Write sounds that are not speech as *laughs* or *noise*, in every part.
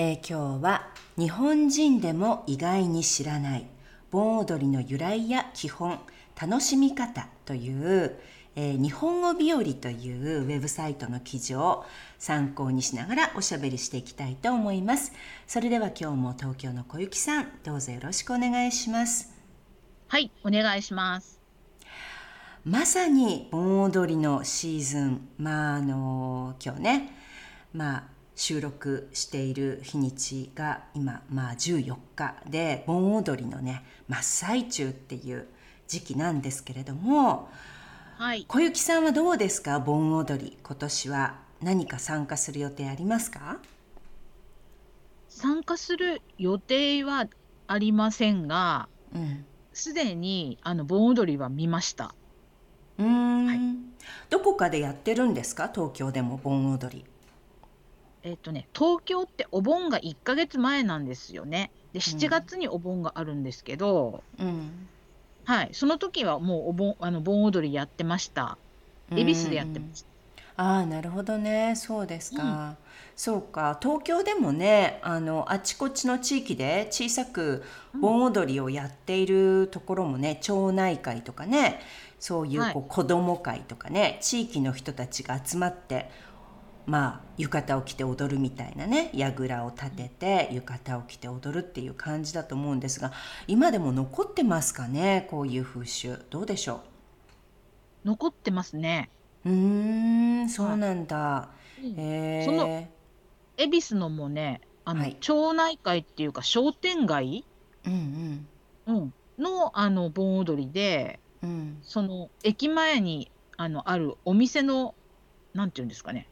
えー、今日は日本人でも意外に知らない盆踊りの由来や基本楽しみ方という、えー、日本語日和というウェブサイトの記事を参考にしながらおしゃべりしていきたいと思います。それでは今日も東京の小雪さんどうぞよろしくお願いします。はいお願いします。まさに盆踊りのシーズンまああの今日ねまあ収録している日にちが今まあ14日で盆踊りのね真っ最中っていう時期なんですけれども、はい、小雪さんはどうですか？盆踊り今年は。何か参加する予定ありますか？参加する予定はありませんがすで、うん、にあの盆踊りは見ました。うん、はい、どこかでやってるんですか？東京でも盆踊りえっ、とね、東京ってお盆が1ヶ月前なんですよね。で、7月にお盆があるんですけど、うん、はい、その時はもうお盆あの盆踊りやってました。恵比寿でやってました。ああなるほどね。そうですか、うん、そうか。東京でもねあのあちこちの地域で小さく盆踊りをやっているところもね、うん、町内会とかねそういうこう子ども会とかね、地域の人たちが集まってまあ浴衣を着て踊るみたいなね櫓を立てて浴衣を着て踊るっていう感じだと思うんですが今でも残ってますかねこういう風習。どうでしょう？残ってますね。うんそうなんだ、えー、その恵比寿のもねあの、はい、町内会っていうか商店街、うんうん。うん、のあの盆踊りで、うん、その駅前にあのあるお店のなんていうんですかね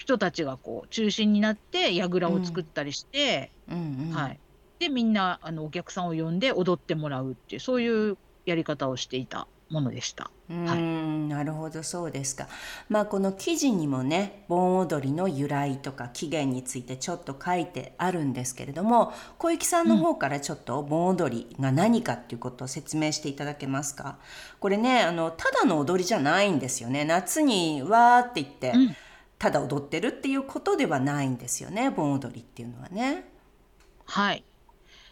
人たちがこう中心になって櫓を作ったりして、うんうんはい、でみんなあのお客さんを呼んで踊ってもらうっていうそういうやり方をしていたものでした。うん、はい、なるほどそうですか。まあこの記事にもね盆踊りの由来とか起源についてちょっと書いてあるんですけれども小雪さんの方からちょっと盆踊りが何かっていうことを説明していただけますか？これねあのただの踊りじゃないんですよね。夏にわーって言って、うんただ踊ってるっていうことではないんですよね盆踊りっていうのはね。はい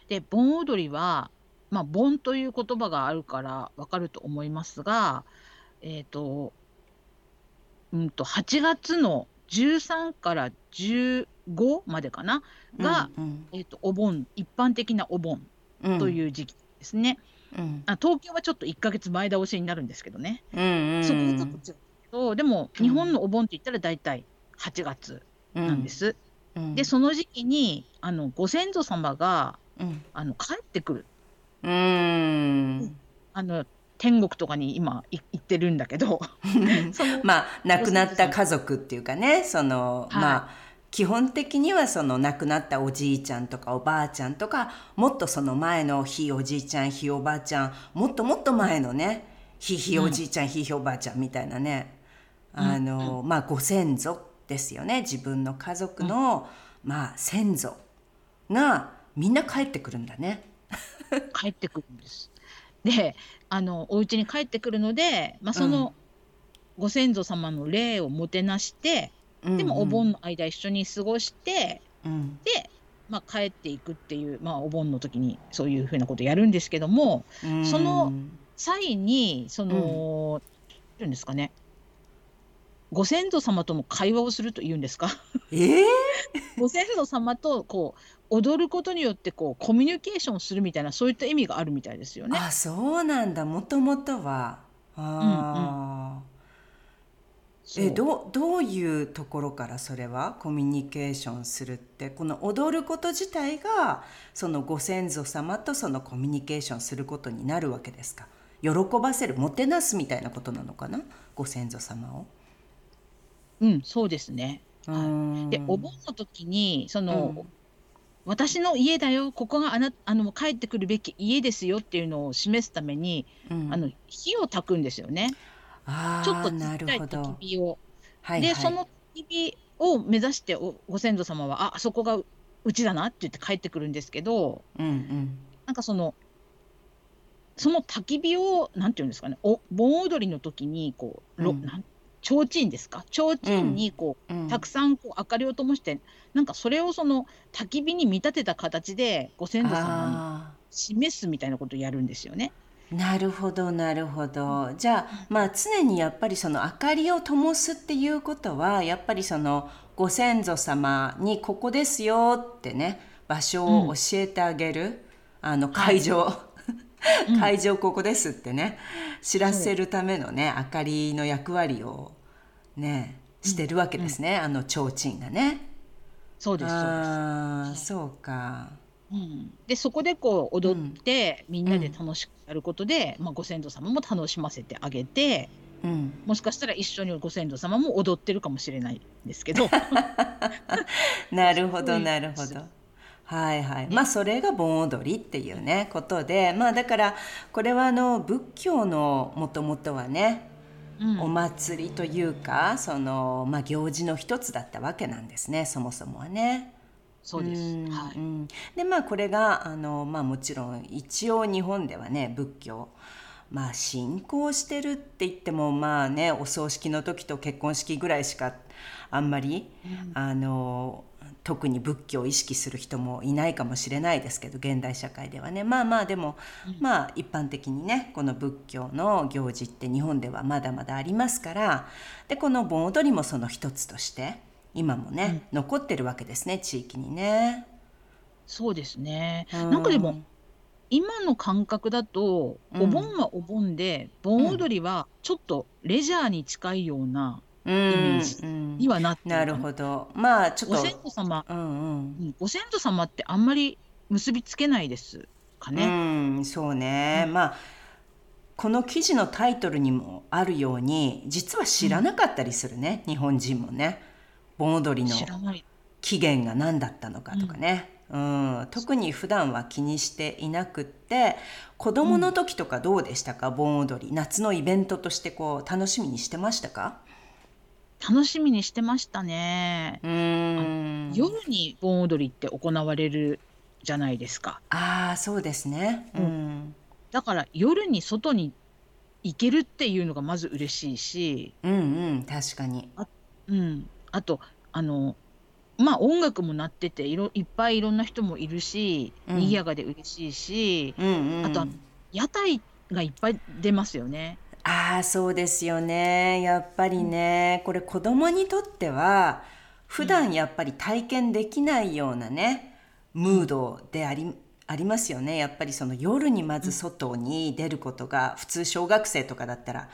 で盆踊りはまあ盆という言葉があるからわかると思いますがえっ、ー、とうんと8月の13から15までかな？が、うんうん、えーと、お盆一般的なお盆という時期ですね。うん、あ東京はちょっと1か月前倒しになるんですけどね。うんうんうん、そこがちょっと違うどでも日本のお盆って言ったら大体8月なんです。うん、でその時期にあのご先祖様が、うん、あの帰ってくる。うん。あの天国とかに今行ってるんだけどまあ亡くなった家族っていうかねその、はい、まあ基本的にはその亡くなったおじいちゃんとかおばあちゃんとかもっとその前のひいおじいちゃんひいおばあちゃんもっともっと前のねひいひいおじいちゃん、ひいひいおばあちゃんみたいなねあの、まあご先祖ですよね。自分の家族の、まあ先祖がみんな帰ってくるんだね。帰ってくるんです。であのお家に帰ってくるので、まあ、そのご先祖様の霊をもてなして、うん、でもお盆の間一緒に過ごして、うん、で、まあ、帰っていくっていう、まあ、お盆の時にそういうふうなことやるんですけども、うん、その際にその、うん、うんですかねご先祖様とも会話をするというんですか？えー、*laughs* ご先祖様とこう踊ることによってこうコミュニケーションするみたいなそういった意味があるみたいですよね。あそうなんだ。もともとは。あうんうん、えどどういうところからそれは？コミュニケーションするって。この踊ること自体がそのご先祖様とそのコミュニケーションすることになるわけですか？喜ばせるもてなすみたいなことなのかな？ご先祖様を。うん、そうですね。うはい。で、お盆んの時に、そうの、ん私の家だよ、ここがあな、あの、帰ってくるべき家ですよっていうのを示すために、あの、うん、火を焚くんですよね。ちょっああとちっい焚き火を。で、はいはいその焚き火を目指しておご先祖様は、あ、あそこがううちだなって言って帰ってくるんですけど、うんうんなんかその、その焚き火を、なんていうんですかね、お盆踊りの時に、こう、ろ、うんなん、提灯ですか？提灯うんにこう、うん。たくさんこう明かりを灯して、なんかそれをその焚き火に見立てた形でご先祖様にあ示すみたいなことをやるんですよね。あなるほどなるほど。じゃあまあ常にやっぱりその明かりを灯すっていうことはやっぱりそのご先祖様にここですよってね場所を教えてあげる、あの会場、うん。会場ここですってね知らせるためのね明かりの役割をねしてるわけですね、あの提灯がね。そうです、そうああそうか。です。うん、で、そこでこう踊って、みんなで楽しくやることで、まあ、ご先祖様も楽しませてあげて、うん、もしかしたら一緒にご先祖様も踊ってるかもしれないんですけど、*laughs* なるほどなるほど。はいはい、まあそれが盆踊りっていうねことでまあだからこれはあの仏教のもともとはね、うんお祭りというかその、まあ、行事の一つだったわけなんですねそもそもはね。そうです。んはい。うんでまあこれがあの、まあ、もちろん一応日本ではね仏教まあ信仰してるって言ってもまあねお葬式の時と結婚式ぐらいしかあんまり、あの特に仏教を意識する人もいないかもしれないですけど現代社会ではね。まあまあでも、まあ一般的にねこの仏教の行事って日本ではまだまだありますからでこの盆踊りもその一つとして今もね、残ってるわけですね地域にね。そうですね。うん。なんかでも、今の感覚だと、うん。お盆はお盆で、盆踊りはちょっとレジャーに近いようなうんイメージうんにはなってる。かなるほど。まあちょっと。ご先祖様、うんうん。うん。ご先祖様ってあんまり結びつけないですかね。うん、そうね、まあこの記事のタイトルにもあるように実は知らなかったりするね、日本人もね。盆踊りの。起源が何だったのかとかね、うん。特に普段は気にしていなくって子供の時とかどうでしたか、盆踊り。夏のイベントとしてこう楽しみにしてましたか？楽しみにしてましたね。うん。夜に盆踊りって行われるじゃないですか。ああそうですね。うん、だから夜に外に行けるっていうのがまず嬉しいし、うんうん確かに。うん、あとあのまあ音楽も鳴ってていろいっぱいいろんな人もいるし、うん。賑やかで嬉しいしうんうんあとは屋台がいっぱい出ますよね。ああそうですよね。やっぱりね。これ子供にとっては普段やっぱり体験できないようなねムードでありありますよね。やっぱりその夜にまず外に出ることが普通小学生とかだったら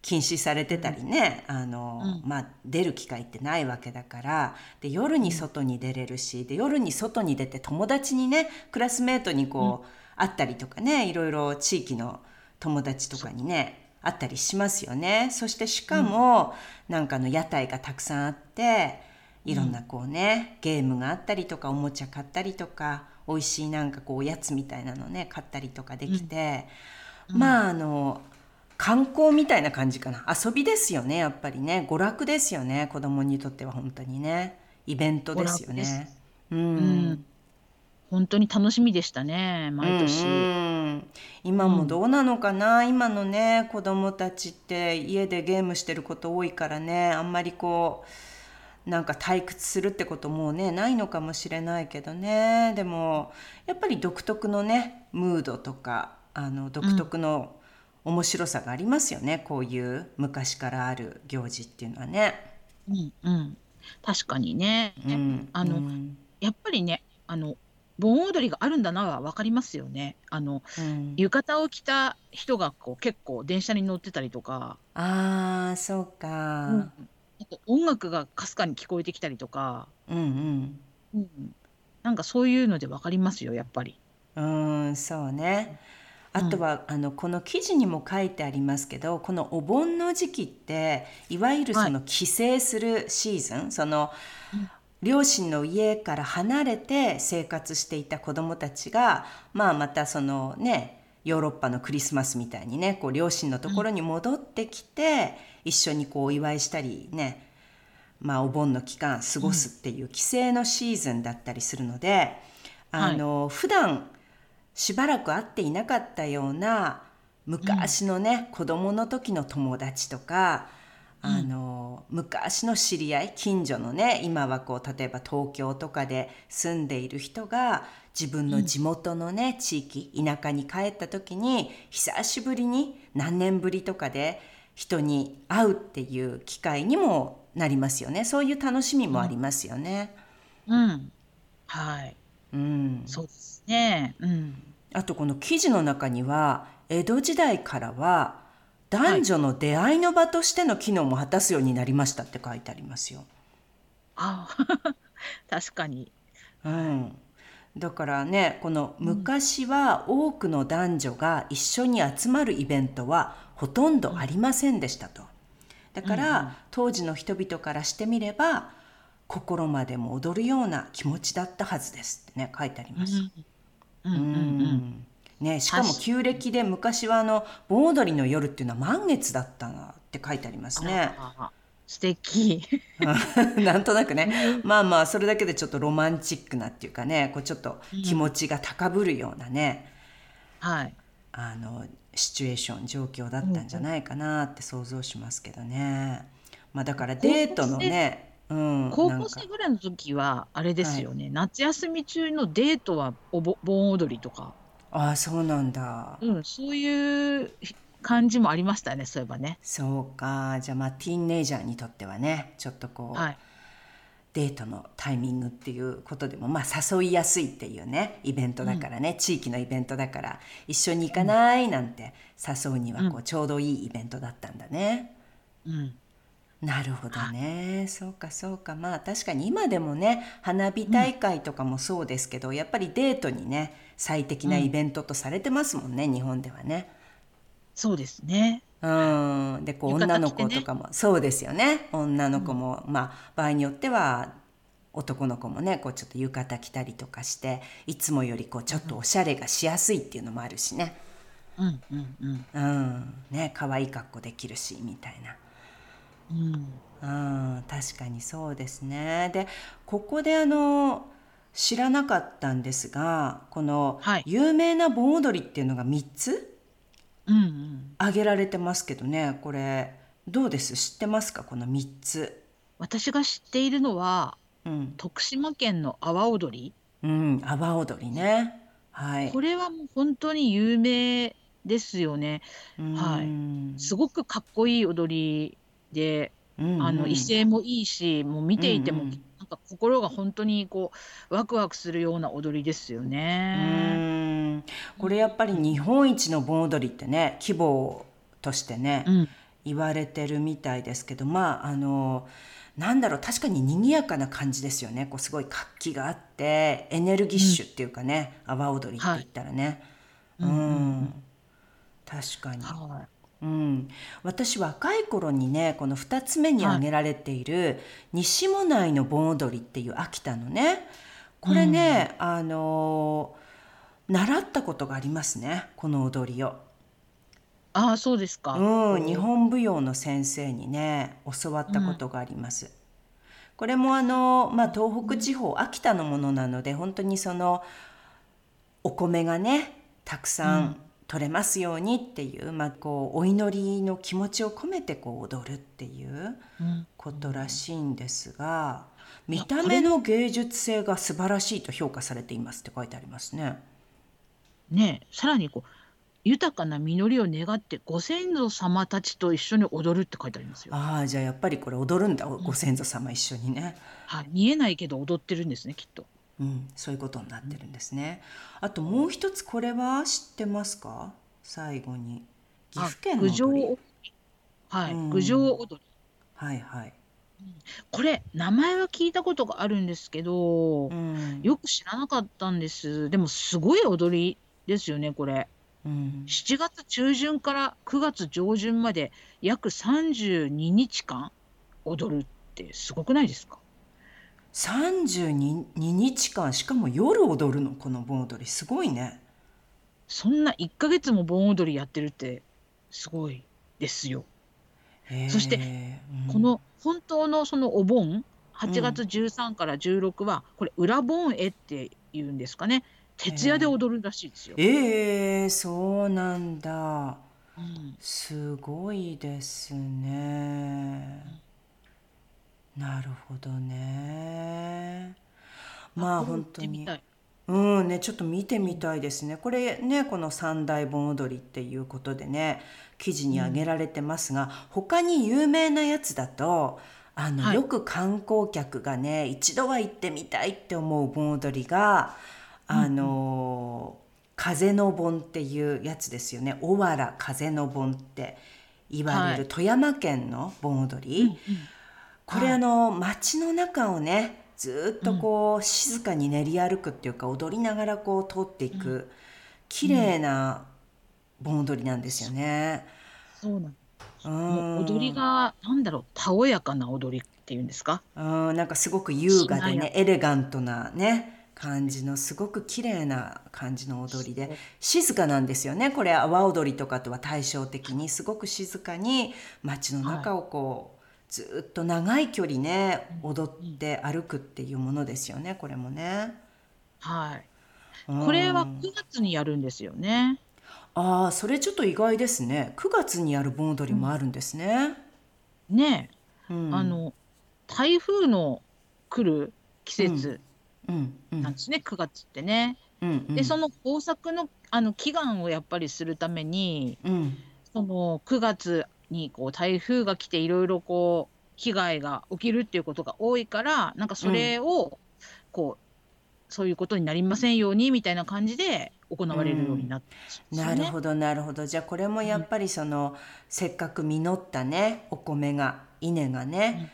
禁止されてたりね、あのうん。まあ、出る機会ってないわけだから。で夜に外に出れるしで夜に外に出て友達にねクラスメートにこう、会ったりとかねいろいろ地域の友達とかにね会ったりしますよね。そしてしかも、なんかあの屋台がたくさんあっていろんなこうね、ゲームがあったりとかおもちゃ買ったりとか美味しいなんかこうおやつみたいなのね買ったりとかできて、まああの観光みたいな感じかな。遊びですよねやっぱりね。娯楽ですよね子供にとっては本当にね。イベントですよね。ううん。ん、本当に楽しみでしたね毎年。うんうん。今もどうなのかな、今のね子供たちって家でゲームしてること多いからねあんまりこうなんか退屈するってこともうねないのかもしれないけどね。でもやっぱり独特のねムードとかあの独特の面白さがありますよね、こういう昔からある行事っていうのはね。うんうん、確かにね、うんあのうん。やっぱりねあの盆踊りがあるんだなは分かりますよね。あのうん。浴衣を着た人がこう結構電車に乗ってたりとか、ああそうか、うん。あと音楽がかすかに聞こえてきたりとか、うんうん。なんかそういうので分かりますよやっぱり。うーんそうね。あとは、あのこの記事にも書いてありますけどこのお盆の時期っていわゆるその帰省するシーズン、その両親の家から離れて生活していた子どもたちが、まあ、またそのねヨーロッパのクリスマスみたいにねこう両親のところに戻ってきて、一緒にこうお祝いしたりね、まあ、お盆の期間過ごすっていう帰省のシーズンだったりするので、あの、はい、普段しばらく会っていなかったような昔のね、うん、子供の時の友達とかあの、うん、昔の知り合い近所のね今はこう例えば東京とかで住んでいる人が自分の地元のね、うん、地域田舎に帰った時に久しぶりに何年ぶりとかで人に会うっていう機会にもなりますよね。そういう楽しみもありますよね。うん、はい、うん、そうですね、うん、あとこの記事の中には江戸時代からは男女の出会いの場としての機能も果たすようになりましたって書いてありますよ。あ *laughs* 確かに。うん、だからねこの昔は多くの男女が一緒に集まるイベントはほとんどありませんでしたと。だから、当時の人々からしてみれば心までも踊るような気持ちだったはずですってね書いてあります。うん、うんうんね、しかも旧暦で昔はあの盆踊りの夜っていうのは満月だったなって書いてありますね。素敵。*laughs* なんとなくね。まあまあそれだけでちょっとロマンチックなっていうかねこうちょっと気持ちが高ぶるようなね、うん、はい、あのシチュエーション状況だったんじゃないかなって想像しますけどね。まあ、だからデートのねうん、高校生ぐらいの時はあれですよね、はい、夏休み中のデートはおぼ盆踊りとかああそうなんだ。うん、そういう感じもありましたね、そういえばね。そうか。じゃあまあティーンネイジャーにとってはね、ちょっとこう、はい。デートのタイミングっていうことでもまあ誘いやすいっていうねイベントだからね、地域のイベントだから一緒に行かないなんて誘うにはこうちょうどいいイベントだったんだね。うん。なるほどね。そうかそうか。まあ確かに今でもね花火大会とかもそうですけど、やっぱりデートにね最適なイベントとされてますもんね、日本ではね。そうですね。うん、でこう女の子とかも、ね、そうですよね女の子も、うん、まあ場合によっては男の子もねこうちょっと浴衣着たりとかしていつもよりこうちょっとおしゃれがしやすいっていうのもあるしね。うんうんうん。うん、ね可愛い格好できるしみたいな。うん、うん、確かにそうですね。でここであの知らなかったんですがこの有名な盆踊りっていうのが3つ挙げられてますけどねこれどうです？知ってますか？この3つ。私が知っているのは、うん、徳島県の阿波踊り。うん、阿波踊りね。はい。これはもう本当に有名ですよね。はい。すごくかっこいい踊りで、うんうん、あの威勢もいいし、もう見ていても、か心が本当にこうワクワクするような踊りですよね。これやっぱり日本一の盆踊りってね規模としてね、うん、言われてるみたいですけどまああのなんだろう確かに賑やかな感じですよね。こうすごい活気があってエネルギッシュっていうかね、阿、う、波、踊りって言ったらね、はい、うん、うん、確かに。はいうん、私若い頃にねこの2つ目に挙げられている西馬内の盆踊りっていう秋田のねこれね、うん、あの習ったことがありますねこの踊りを。ああそうですか。うん、日本舞踊の先生にね教わったことがあります。うん、これもあの、まあ、東北地方秋田のものなので本当にそのお米がねたくさん取れますようにっていう、まあ、こうお祈りの気持ちを込めてこう踊るっていうことらしいんですが、うん、見た目の芸術性が素晴らしいと評価されていますって書いてありますね。ねさらにこう豊かな実りを願ってご先祖様たちと一緒に踊るって書いてありますよ。ああじゃあやっぱりこれ踊るんだ、ご先祖様一緒にね。はい、見えないけど踊ってるんですねきっと。うん、そういうことになってるんですね。あともう一つこれは知ってますか？最後に岐阜県の踊り。はい、郡上踊り。はいはい。これ名前は聞いたことがあるんですけど、うん、よく知らなかったんです。でもすごい踊りですよねこれ。うん7月中旬から9月上旬まで約32日間踊るってすごくないですか？32日間しかも夜踊るのこの盆踊り。すごいね。そんな1ヶ月も盆踊りやってるってすごいですよ。そしてうん。この本当のそのお盆8月13から16はこれ裏盆絵っていうんですかね。徹夜で踊るらしいですよ。えー、そうなんだ。うん。すごいですねなるほどね。まあ本当に。うんねちょっと見てみたいですね。これねこの三大盆踊りっていうことでね記事に挙げられてますが、他に有名なやつだとあの、はい。よく観光客がね一度は行ってみたいって思う盆踊りがあの、風の盆っていうやつですよね。小原風の盆って言われはい。る富山県の盆踊り。うんうんこれ、はいあの街の中をねずっとこう、静かに練り歩くっていうか踊りながらこう通っていく、綺麗な盆踊りなんですよね。そうなんうん。もう踊りがなんだろうたおやかな踊りっていうんですか？うんなんかすごく優雅でねエレガントなね感じのすごく綺麗な感じの踊りで静かなんですよね。これ阿波踊りとかとは対照的にすごく静かに街の中をこう、ずっと長い距離ね踊って歩くっていうものですよねこれもね。はい。うん。これは9月にやるんですよね。ああそれちょっと意外ですね。9月にやる盆踊りもあるんですね。ねえ、うん。あの台風の来る季節うん。うん。なんですね、9月ってね。うんうん。でその豊作のあの祈願をやっぱりするためにうん。その9月にこう台風が来ていろいろこう被害が起きるっていうことが多いからなんかそれをこう、そういうことになりませんようにみたいな感じで行われるようになってるんですよね。なるほどなるほど。じゃあこれもやっぱりその、せっかく実ったねお米が稲がね、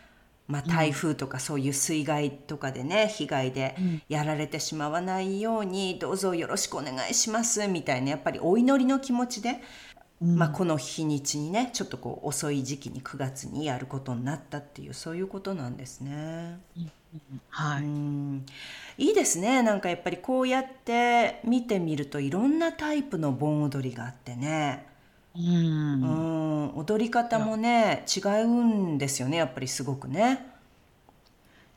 まあ、台風とかそういう水害とかでね被害でうん。やられてしまわないようにどうぞよろしくお願いしますみたいなやっぱりお祈りの気持ちで、うん。まあ、この日にちにねちょっとこう遅い時期に9月にやることになったっていうそういうことなんですね。はい、うん。いいですね。なんかやっぱりこうやって見てみるといろんなタイプの盆踊りがあってね、うん。うん、踊り方もね違うんですよねやっぱりすごくね。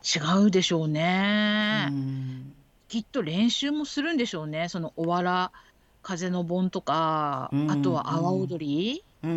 違うでしょうね、うん。きっと練習もするんでしょうね。そのおわら風の盆とか、うんあとは阿波踊り、うんう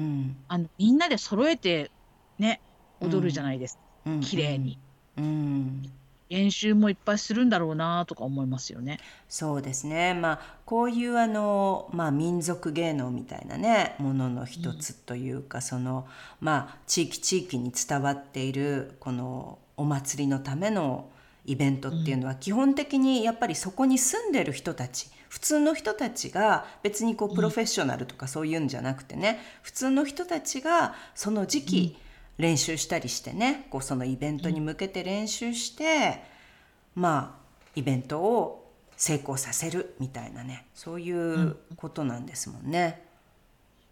んあのみんなで揃えてね踊るじゃないですか、うんうん綺麗に。うん。練習もいっぱいするんだろうなとか思いますよね。そうですね。まあこういうあの、まあ、民族芸能みたいなねものの一つというか、そのまあ地域地域に伝わっているこのお祭りのためのイベントっていうのは基本的にやっぱりそこに住んでる人たち普通の人たちが別にこうプロフェッショナルとかそういうんじゃなくてね、普通の人たちがその時期練習したりしてねこうそのイベントに向けて練習して、まあイベントを成功させるみたいなねそういうことなんですもんね。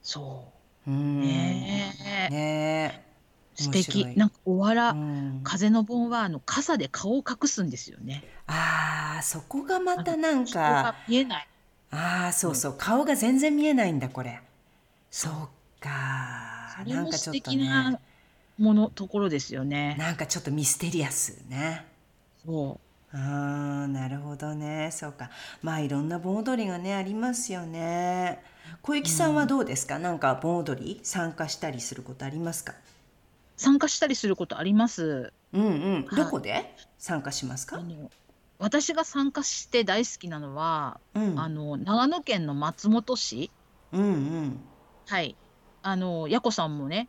そう。う。ん。ねえ。ねえ素敵。なんかおわら、うん。風の盆はあの傘で顔を隠すんですよね。あーそこがまたなんか見えない。ああそうそう。顔が全然見えないんだこれ。そう。かなんかちょっと敵なねものところですよね。なんかちょっとミステリアスね。そあーなるほどね。そうか。まあいろんな盆踊りがねありますよね。小雪さんはどうですか、なんか盆踊り参加したりすることありますか？う参加したりすることあります？うんうん。はい。どこで？参加しますか、私が参加して大好きなのは、うん。あの長野県の松本市、うんうん。はい、あのやこさんもね、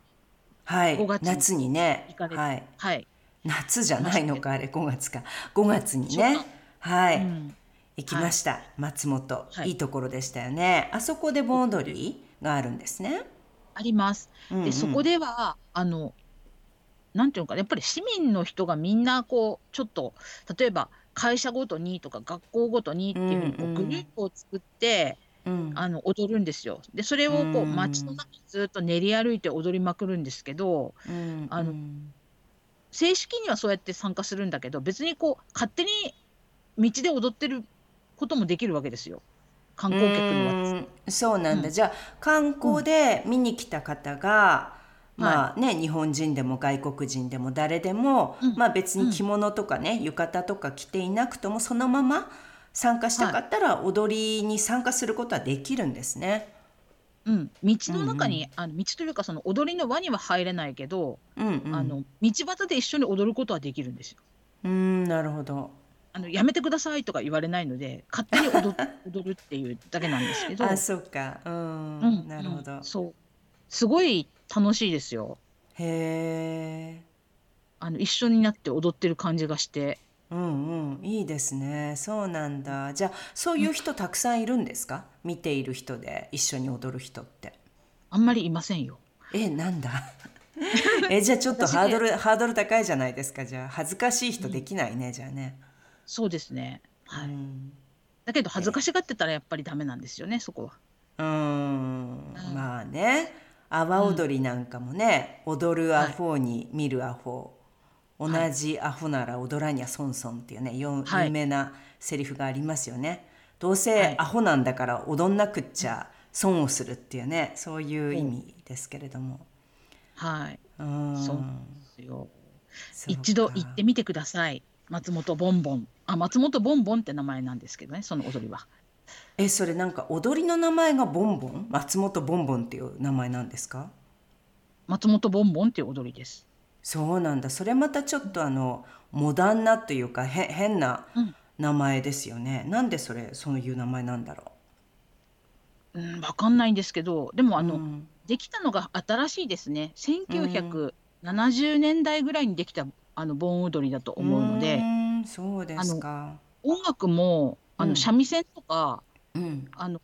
はい。5月に夏にね。はい。はい、夏じゃないのかあれ5月か。5月にね。初はい、うん。行きました、松本、はい。いいところでしたよね。あそこで盆踊りがあるんですね、あります。うんうん。でそこではあのなんていうのかなやっぱり市民の人がみんなこうちょっと例えば会社ごとにとか学校ごとにっていうふうにグループを作って、うん。あの踊るんですよ。でそれをこううん。街の中ずっと練り歩いて踊りまくるんですけどうんあのうん。正式にはそうやって参加するんだけど別にこう勝手に道で踊ってることもできるわけですよ。観光客のは。うんそうなんだ、うん。じゃあ観光で見に来た方が、んまあね日本人でも外国人でも誰でも、うん。まあ別に着物とかね、浴衣とか着ていなくともそのまま参加したかったら踊りに参加することはできるんですね。うん、道の中に、あの道というかその踊りの輪には入れないけど、うんうん、あの道端で一緒に踊ることはできるんですよ。うんなるほど。あのやめてくださいとか言われないので勝手に踊 *laughs* 踊るっていうだけなんですけど、あそうか。うん、うん。なるほど。うん。そう。すごい楽しいですよへえ。あの一緒になって踊ってる感じがしてうんうん、いいですね。そうなんだ。じゃあ、そういう人たくさんいるんですか？見ている人で一緒に踊る人って。あんまりいませんよ。え、なんだ？*laughs* え、じゃあちょっとハードル、ハードル高いじゃないですか。じゃあ、恥ずかしい人できないね、じゃあね。そうですね。はい。うん。だけど恥ずかしがってたらやっぱりダメなんですよね、そこは。うーん、まあね。阿波踊りなんかもね、踊るアホに見るアホ。同じアホなら踊らにゃ損損っていうね、よはい有名なセリフがありますよね。どうはせいアホなんだから踊んなくっちゃ損をするっていうね、そういう意味ですけれども。はい。うーん。そうですよ。一度行ってみてください。松本ボンボン。あ、松本ボンボンって名前なんですけどね、その踊りは。え、それなんか踊りの名前がボンボン？松本ボンボンっていう名前なんですか？松本ボンボンっていう踊りです。そうなんだ。それまたちょっとあのモダンなというかへ変なうん。名前ですよね、なんでそれそういう名前なんだろう？ん、わかんないんですけど、でもうあの、うん。できたのが新しいですね。1970年代ぐらいにできたあの盆踊りだと思うので、そうですか。音楽もあうん。の三味線とか、うん。あの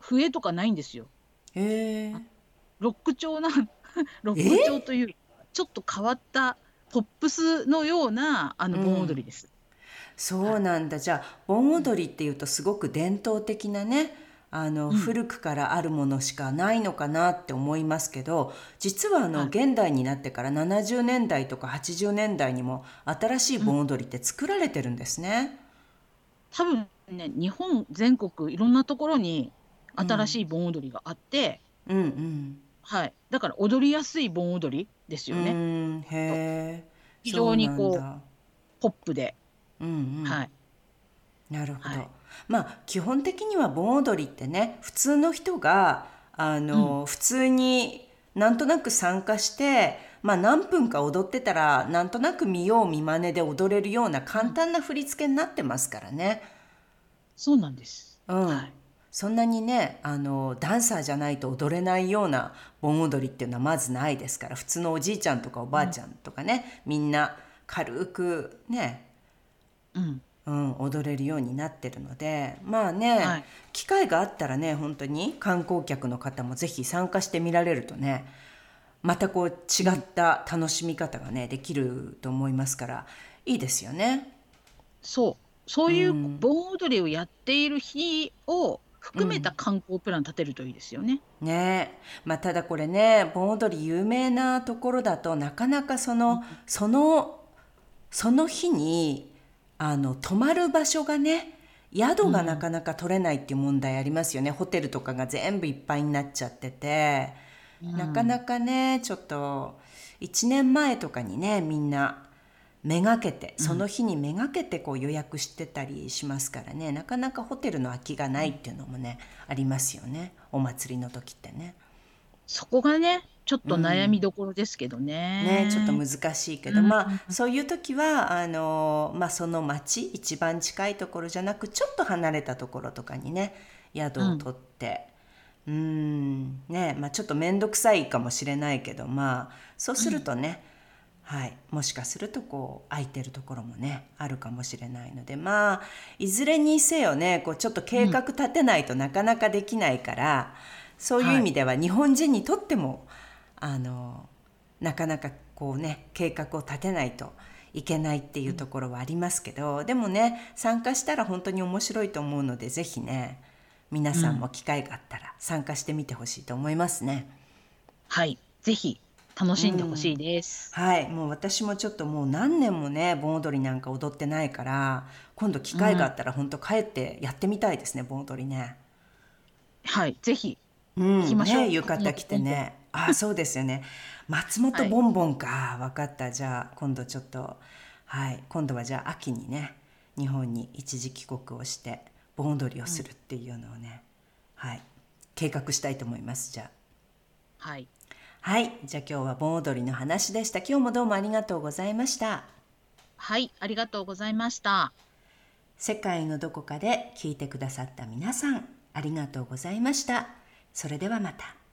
笛とかないんですよ。へえロック調なロック調というちょっと変わったポップスのようなあの盆踊りです。そうなんだ。じゃあ盆踊りっていうとすごく伝統的なねあの、うん。古くからあるものしかないのかなって思いますけど実はあの、はい。現代になってから70年代とか80年代にも新しい盆踊りって作られてるんですね。多分ね日本全国いろんなところに新しい盆踊りがあって、うんうん。はい、だから踊りやすい盆踊りですよね、うんへえ非常にこうポップで、うんうん。はい、なるほど、はい。まあ基本的には盆踊りってね普通の人があの、普通になんとなく参加して、まあ、何分か踊ってたらなんとなく見よう見まねで踊れるような簡単な振り付けになってますからね。そうなんです。うんはいそんなにねあのダンサーじゃないと踊れないような盆踊りっていうのはまずないですから普通のおじいちゃんとかおばあちゃんとかね、みんな軽くねうん、うん、踊れるようになってるのでまあね、はい機会があったらね本当に観光客の方もぜひ参加してみられるとねまたこう違った楽しみ方がねできると思いますからいいですよね。そう。そういううん。盆踊りをやっている日を含めた観光プラン立てるといいですよね。ね。まあ、ただこれね盆踊り有名なところだとなかなかその,、そのその日にあの泊まる場所がね宿がなかなか取れないっていう問題ありますよね、ホテルとかが全部いっぱいになっちゃってて、なかなかねちょっと1年前とかにねみんなめがけてその日にめがけてこう予約してたりしますからね、なかなかホテルの空きがないっていうのもね、ありますよね。お祭りの時ってね。そこがねちょっと悩みどころですけどね。ね、ちょっと難しいけど、うん。まあそういう時はあの、まあ、その町一番近いところじゃなくちょっと離れたところとかにね宿を取ってうん。ねまあちょっと面倒くさいかもしれないけどまあそうするとね、はい、もしかするとこう空いてるところもねあるかもしれないのでまあいずれにせよねこうちょっと計画立てないとなかなかできないから、そういう意味では日本人にとってもあのなかなかこうね計画を立てないといけないっていうところはありますけど、でもね参加したら本当に面白いと思うのでぜひね皆さんも機会があったら参加してみてほしいと思いますね。はい、ぜひ楽しんでほしいです。はい、もう私もちょっともう何年もね盆踊りなんか踊ってないから今度機会があったら本当帰ってやってみたいですね盆踊りね。はい、ぜひ。うん、行きましょうね浴衣着てね。ああそうですよね。松本 *laughs* ボンボンか、分かったじゃあ今度ちょっとはい今度はじゃあ秋にね日本に一時帰国をして盆踊りをするっていうのをね、はい計画したいと思いますじゃあ。はい、はいじゃあ今日は盆踊りの話でした。今日もどうもありがとうございました。はい、ありがとうございました。世界のどこかで聞いてくださった皆さんありがとうございました。それではまた。